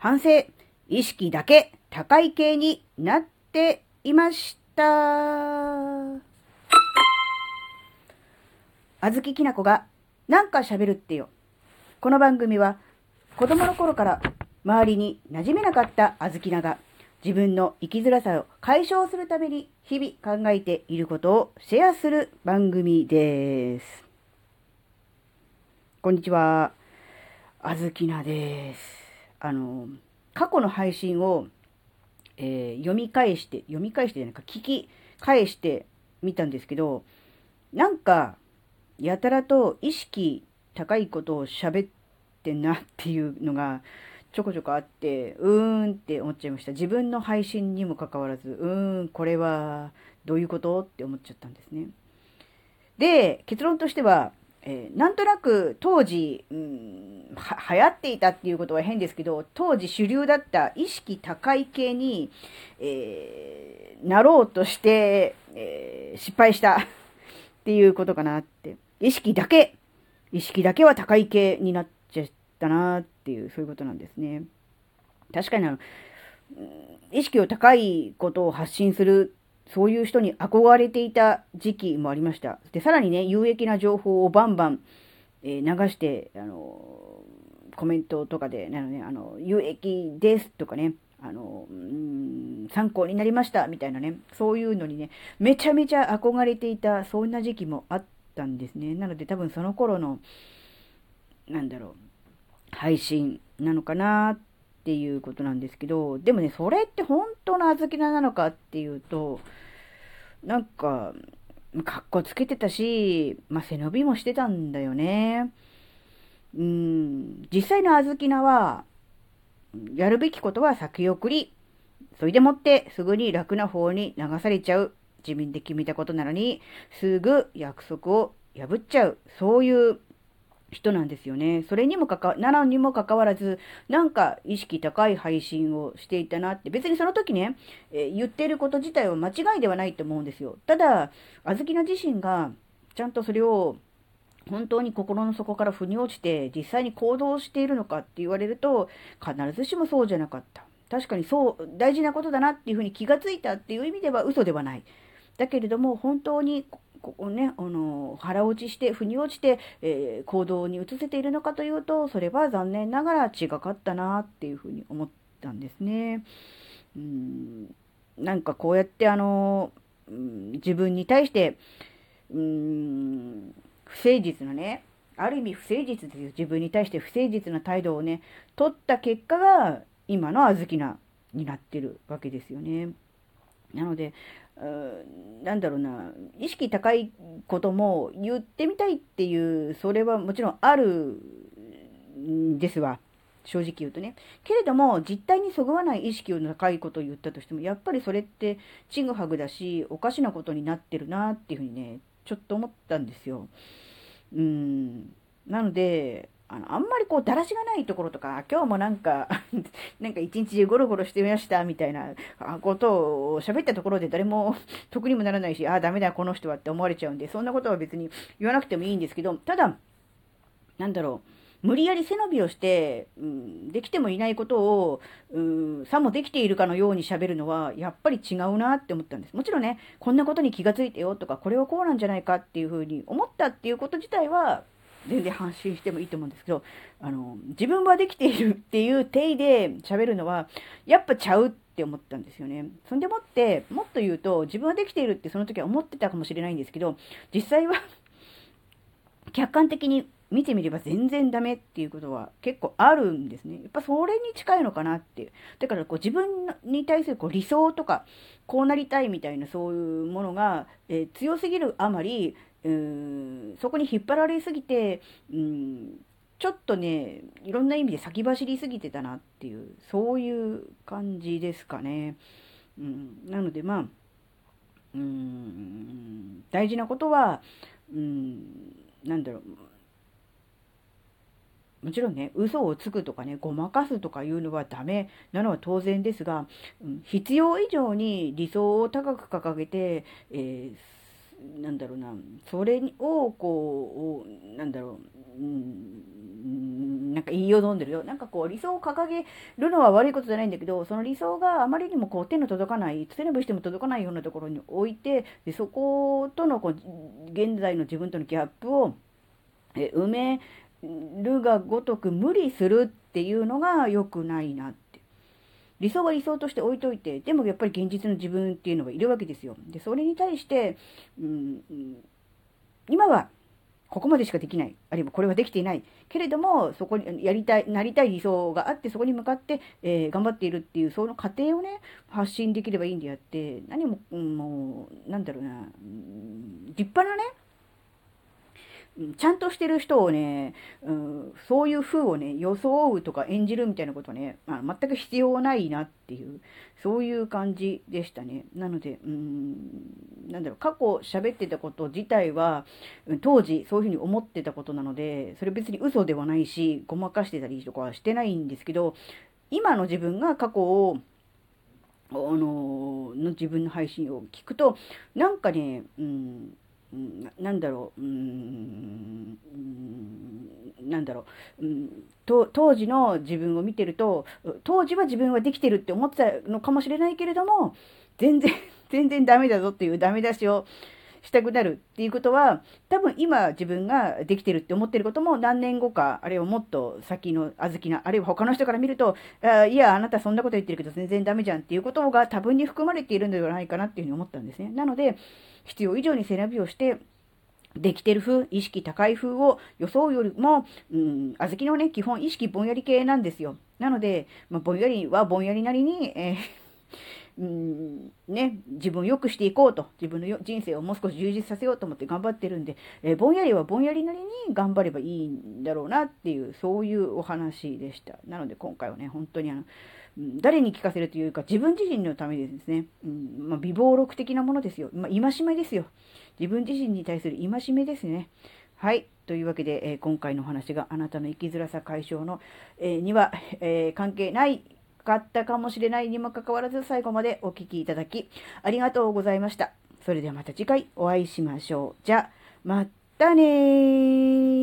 反省、意識だけ高い系になっていました。あずききなこがなんか喋るってよ。この番組は子供の頃から周りに馴染めなかったあずきなが自分の生きづらさを解消するために日々考えていることをシェアする番組です。こんにちは。あずきなです。あの、過去の配信を、えー、読み返して、読み返してじゃないか、聞き返してみたんですけど、なんか、やたらと意識高いことを喋ってんなっていうのが、ちょこちょこあって、うーんって思っちゃいました。自分の配信にもかかわらず、うーん、これはどういうこと？って思っちゃったんですね。で、結論としては、えー、なんとなく当時、うん、は流行っていたっていうことは変ですけど、当時主流だった意識高い系に、えー、なろうとして、えー、失敗した っていうことかなって。意識だけ、意識だけは高い系になっちゃったなっていう、そういうことなんですね。確かにあの、意識を高いことを発信するそういう人に憧れていた時期もありました。で、さらにね、有益な情報をバンバン、え、流して、あのコメントとかで、なのね、あの、有益ですとかね、あの、うん、参考になりましたみたいなね、そういうのにね、めちゃめちゃ憧れていた、そんな時期もあったんですね。なので多分その頃の、なんだろう、配信なのかなっっていうことなんですけど、でもね、それって本当の小豆菜なのかっていうと、なんか、かっこつけてたし、まあ、背伸びもしてたんだよね。うん、実際の小豆菜は、やるべきことは先送り。それでもってすぐに楽な方に流されちゃう。自分で決めたことなのに、すぐ約束を破っちゃう。そういう人なんですよね。それにもかか、なのにもかかわらず、なんか意識高い配信をしていたなって、別にその時ね、えー、言ってること自体は間違いではないと思うんですよ。ただ、あずきな自身が、ちゃんとそれを、本当に心の底から腑に落ちて、実際に行動しているのかって言われると、必ずしもそうじゃなかった。確かにそう、大事なことだなっていうふうに気がついたっていう意味では嘘ではない。だけれども、本当にここね、あの、腹落ちして、腑に落ちて、えー、行動に移せているのかというと、それは残念ながら違かったなっていうふうに思ったんですね。うん、なんかこうやってあの、自分に対して、うん、不誠実なね、ある意味不誠実ですよ。自分に対して不誠実な態度をね、取った結果が、今の小豆菜になってるわけですよね。なので、なんだろうな、意識高いことも言ってみたいっていう、それはもちろんあるんですわ。正直言うとね。けれども、実態にそぐわない意識を高いことを言ったとしても、やっぱりそれってちぐはぐだし、おかしなことになってるなっていうふうにね、ちょっと思ったんですよ。うん。なので、あの、あんまりこう、だらしがないところとか、今日もなんか なんか一日中ゴロゴロしてみました、みたいなことを喋ったところで誰も 得にもならないし、ああ、ダメだ、この人はって思われちゃうんで、そんなことは別に言わなくてもいいんですけど、ただ、なんだろう、無理やり背伸びをして、うん、できてもいないことを、うん、さもできているかのように喋るのは、やっぱり違うなって思ったんです。もちろんね、こんなことに気がついてよとか、これはこうなんじゃないかっていうふうに思ったっていうこと自体は、全然発信してもいいと思うんですけど、あの、自分はできているっていう体で喋るのは、やっぱちゃうって思ったんですよね。そんでもって、もっと言うと、自分はできているってその時は思ってたかもしれないんですけど、実際は 客観的に見てみれば全然ダメっていうことは結構あるんですね。やっぱそれに近いのかなっていう。だからこう自分に対するこう理想とか、こうなりたいみたいなそういうものが、えー、強すぎるあまり、そこに引っ張られすぎて、うん、ちょっとね、いろんな意味で先走りすぎてたなっていう、そういう感じですかね。うん、なのでまあ、うん、大事なことは、うん、なんだろう、もちろんね、嘘をつくとかね、ごまかすとかいうのはダメなのは当然ですが、うん、必要以上に理想を高く掲げて、えーなんだろうな、それを、こう、なんだろう、うん、なんか言いよどんでるよ。なんかこう、理想を掲げるのは悪いことじゃないんだけど、その理想があまりにもこう、手の届かない、手のぶしても届かないようなところに置いて、でそことのこう、現在の自分とのギャップを、え埋めるがごとく無理するっていうのが良くないなって。理想は理想として置いといて、でもやっぱり現実の自分っていうのがいるわけですよ。で、それに対して、うん、今はここまでしかできない。あるいはこれはできていない。けれども、そこにやりたい、なりたい理想があって、そこに向かって、えー、頑張っているっていう、その過程をね、発信できればいいんであって、何も、うん、もう、なんだろうな、立派なね、ちゃんとしてる人をね、うん、そういう風をね、装うとか演じるみたいなことね、あ全く必要ないなっていう、そういう感じでしたね。なので、うん、なんだろう、過去喋ってたこと自体は、当時そういう風に思ってたことなので、それ別に嘘ではないし、ごまかしてたりとかはしてないんですけど、今の自分が過去を、あのの自分の配信を聞くと、なんかね、うん、なんだろう、うん、なんだろう、うん、当時の自分を見てると、当時は自分はできてるって思ってたのかもしれないけれども、全然、全然ダメだぞっていうダメ出しをしたくなるっていうことは、多分今自分ができてるって思ってることも何年後か、あるいはもっと先の小豆な、あるいは他の人から見ると、あいや、あなたそんなこと言ってるけど全然ダメじゃんっていうことが多分に含まれているのではないかなっていうふうに思ったんですね。なので、必要以上に背伸びをして、できてる風、意識高い風を装うよりも、うん、小豆のね、基本意識ぼんやり系なんですよ。なので、まあ、ぼんやりはぼんやりなりに、えーうん、ね、自分を良くしていこうと、自分の人生をもう少し充実させようと思って頑張ってるんで、えー、ぼんやりはぼんやりなりに頑張ればいいんだろうなっていう、そういうお話でした。なので今回はね、本当にあの、誰に聞かせるというか、自分自身のためですね、うんまあ、微暴録的なものですよ。まあ、戒めですよ。自分自身に対する戒めですね。はい。というわけで、えー、今回のお話があなたの生きづらさ解消の、えー、には、え、関係ないかったかもしれないにもかかわらず最後までお聴きいただきありがとうございました。それではまた次回お会いしましょう。じゃ、またねー。